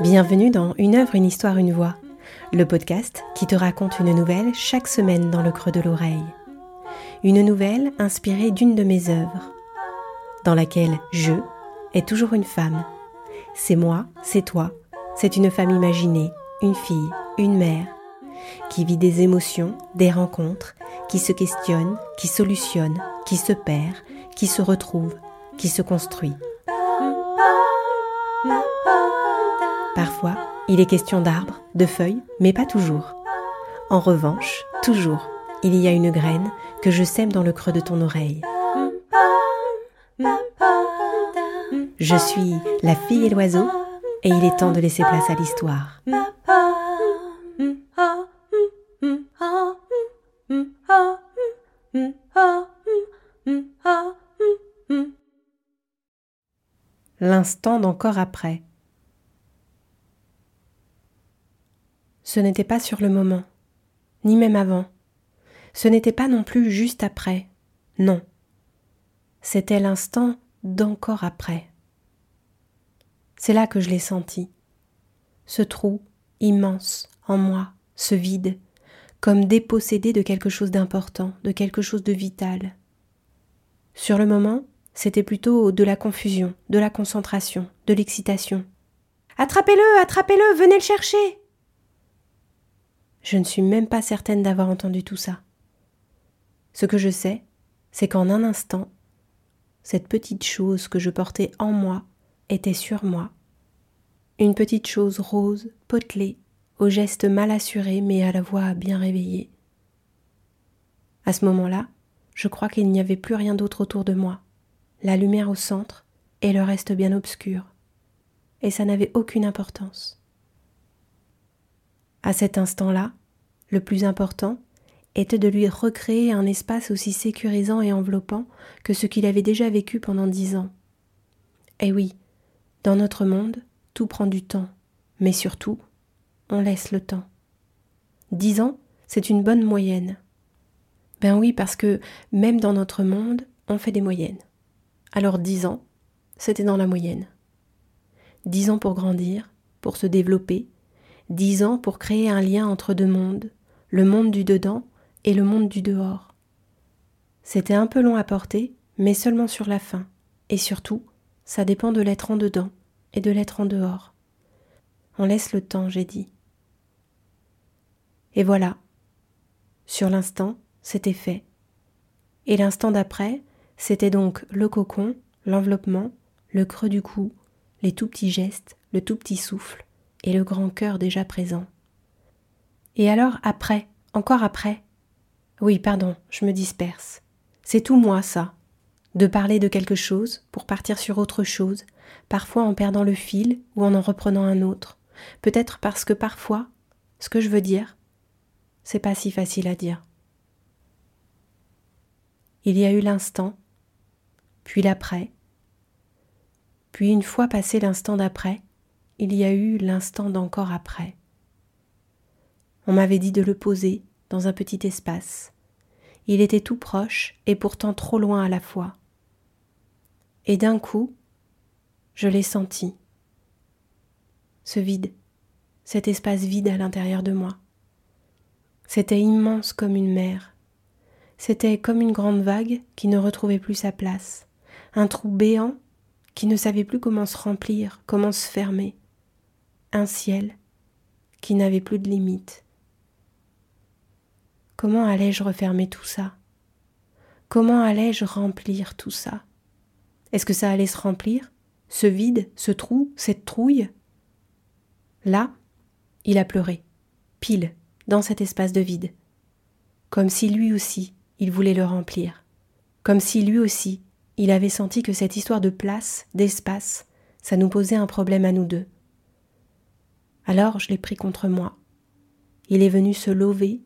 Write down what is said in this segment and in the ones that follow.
Bienvenue dans Une œuvre, une histoire, une voix, le podcast qui te raconte une nouvelle chaque semaine dans le creux de l'oreille. Une nouvelle inspirée d'une de mes œuvres, dans laquelle je est toujours une femme. C'est moi, c'est toi, c'est une femme imaginée, une fille, une mère, qui vit des émotions, des rencontres, qui se questionne, qui solutionne, qui se perd, qui se retrouve, qui se construit. Parfois, il est question d'arbres, de feuilles, mais pas toujours. En revanche, toujours, il y a une graine que je sème dans le creux de ton oreille. Je suis la fille et l'oiseau, et il est temps de laisser place à l'histoire. L'instant d'encore après. Ce n'était pas sur le moment, ni même avant. Ce n'était pas non plus juste après. Non. C'était l'instant d'encore après. C'est là que je l'ai senti. Ce trou immense en moi, ce vide, comme dépossédé de quelque chose d'important, de quelque chose de vital. Sur le moment, c'était plutôt de la confusion, de la concentration, de l'excitation. Attrapez-le, attrapez-le, venez le chercher. Je ne suis même pas certaine d'avoir entendu tout ça. Ce que je sais, c'est qu'en un instant, cette petite chose que je portais en moi était sur moi. Une petite chose rose, potelée, au geste mal assuré mais à la voix bien réveillée. À ce moment-là, je crois qu'il n'y avait plus rien d'autre autour de moi, la lumière au centre et le reste bien obscur. Et ça n'avait aucune importance. À cet instant-là, le plus important était de lui recréer un espace aussi sécurisant et enveloppant que ce qu'il avait déjà vécu pendant dix ans. Eh oui, dans notre monde, tout prend du temps, mais surtout, on laisse le temps. Dix ans, c'est une bonne moyenne. Ben oui, parce que même dans notre monde, on fait des moyennes. Alors dix ans, c'était dans la moyenne. Dix ans pour grandir, pour se développer, dix ans pour créer un lien entre deux mondes, le monde du dedans et le monde du dehors. C'était un peu long à porter, mais seulement sur la fin, et surtout, ça dépend de l'être en dedans et de l'être en dehors. On laisse le temps, j'ai dit. Et voilà. Sur l'instant, c'était fait. Et l'instant d'après, c'était donc le cocon, l'enveloppement, le creux du cou, les tout petits gestes, le tout petit souffle et le grand cœur déjà présent. Et alors après, encore après? Oui, pardon, je me disperse. C'est tout moi, ça. De parler de quelque chose pour partir sur autre chose, parfois en perdant le fil ou en en reprenant un autre. Peut-être parce que parfois, ce que je veux dire, c'est pas si facile à dire. Il y a eu l'instant, puis l'après, puis une fois passé l'instant d'après, il y a eu l'instant d'encore après. On m'avait dit de le poser dans un petit espace. Il était tout proche et pourtant trop loin à la fois. Et d'un coup, je l'ai senti. Ce vide, cet espace vide à l'intérieur de moi. C'était immense comme une mer. C'était comme une grande vague qui ne retrouvait plus sa place, un trou béant qui ne savait plus comment se remplir, comment se fermer, un ciel qui n'avait plus de limites. Comment allais-je refermer tout ça? Comment allais-je remplir tout ça? Est-ce que ça allait se remplir? Ce vide, ce trou, cette trouille? Là, il a pleuré, pile dans cet espace de vide, comme si lui aussi il voulait le remplir, comme si lui aussi il avait senti que cette histoire de place, d'espace, ça nous posait un problème à nous deux. Alors je l'ai pris contre moi. Il est venu se lever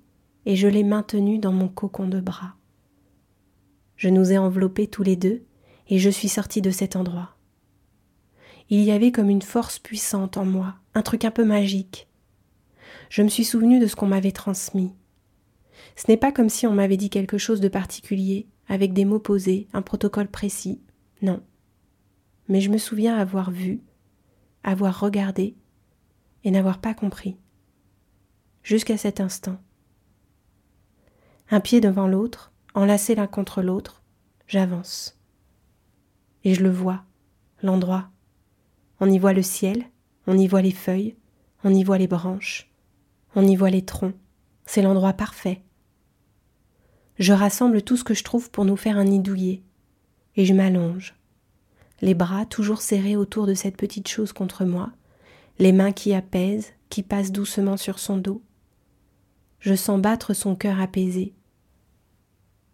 et je l'ai maintenu dans mon cocon de bras. Je nous ai enveloppés tous les deux et je suis sortie de cet endroit. Il y avait comme une force puissante en moi, un truc un peu magique, je me suis souvenu de ce qu'on m'avait transmis. Ce n'est pas comme si on m'avait dit quelque chose de particulier, avec des mots posés, un protocole précis. Non. Mais je me souviens avoir vu, avoir regardé et n'avoir pas compris. Jusqu'à cet instant. Un pied devant l'autre, enlacés l'un contre l'autre, j'avance. Et je le vois, l'endroit. On y voit le ciel, on y voit les feuilles, on y voit les branches, on y voit les troncs. C'est l'endroit parfait. Je rassemble tout ce que je trouve pour nous faire un nid douillet, et je m'allonge, les bras toujours serrés autour de cette petite chose contre moi, les mains qui apaisent, qui passent doucement sur son dos. Je sens battre son cœur apaisé.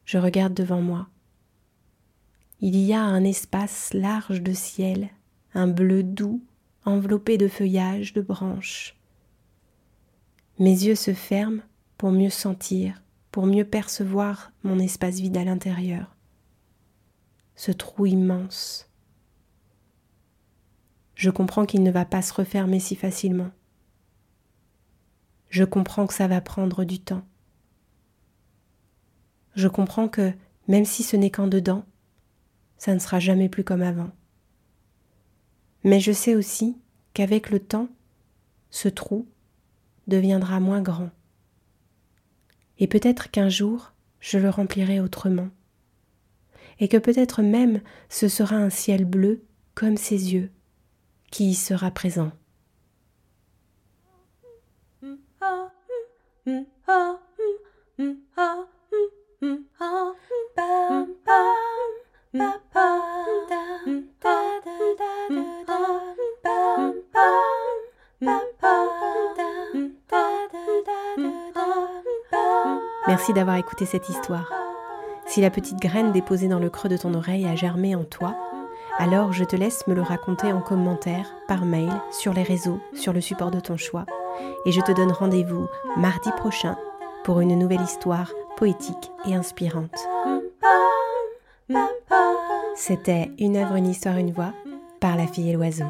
Je regarde devant moi. Il y a un espace large de ciel, un bleu doux, enveloppé de feuillages, de branches. Mes yeux se ferment pour mieux sentir, pour mieux percevoir mon espace vide à l'intérieur. Ce trou immense. Je comprends qu'il ne va pas se refermer si facilement. Je comprends que ça va prendre du temps. Je comprends que, même si ce n'est qu'en dedans, ça ne sera jamais plus comme avant. Mais je sais aussi qu'avec le temps, ce trou deviendra moins grand et peut-être qu'un jour je le remplirai autrement, et que peut-être même ce sera un ciel bleu comme ses yeux qui y sera présent. Merci d'avoir écouté cette histoire. Si la petite graine déposée dans le creux de ton oreille a germé en toi, alors je te laisse me le raconter en commentaire, par mail, sur les réseaux, sur le support de ton choix. Et je te donne rendez-vous mardi prochain pour une nouvelle histoire poétique et inspirante. C'était Une œuvre, une histoire, une voix par la fille et l'oiseau.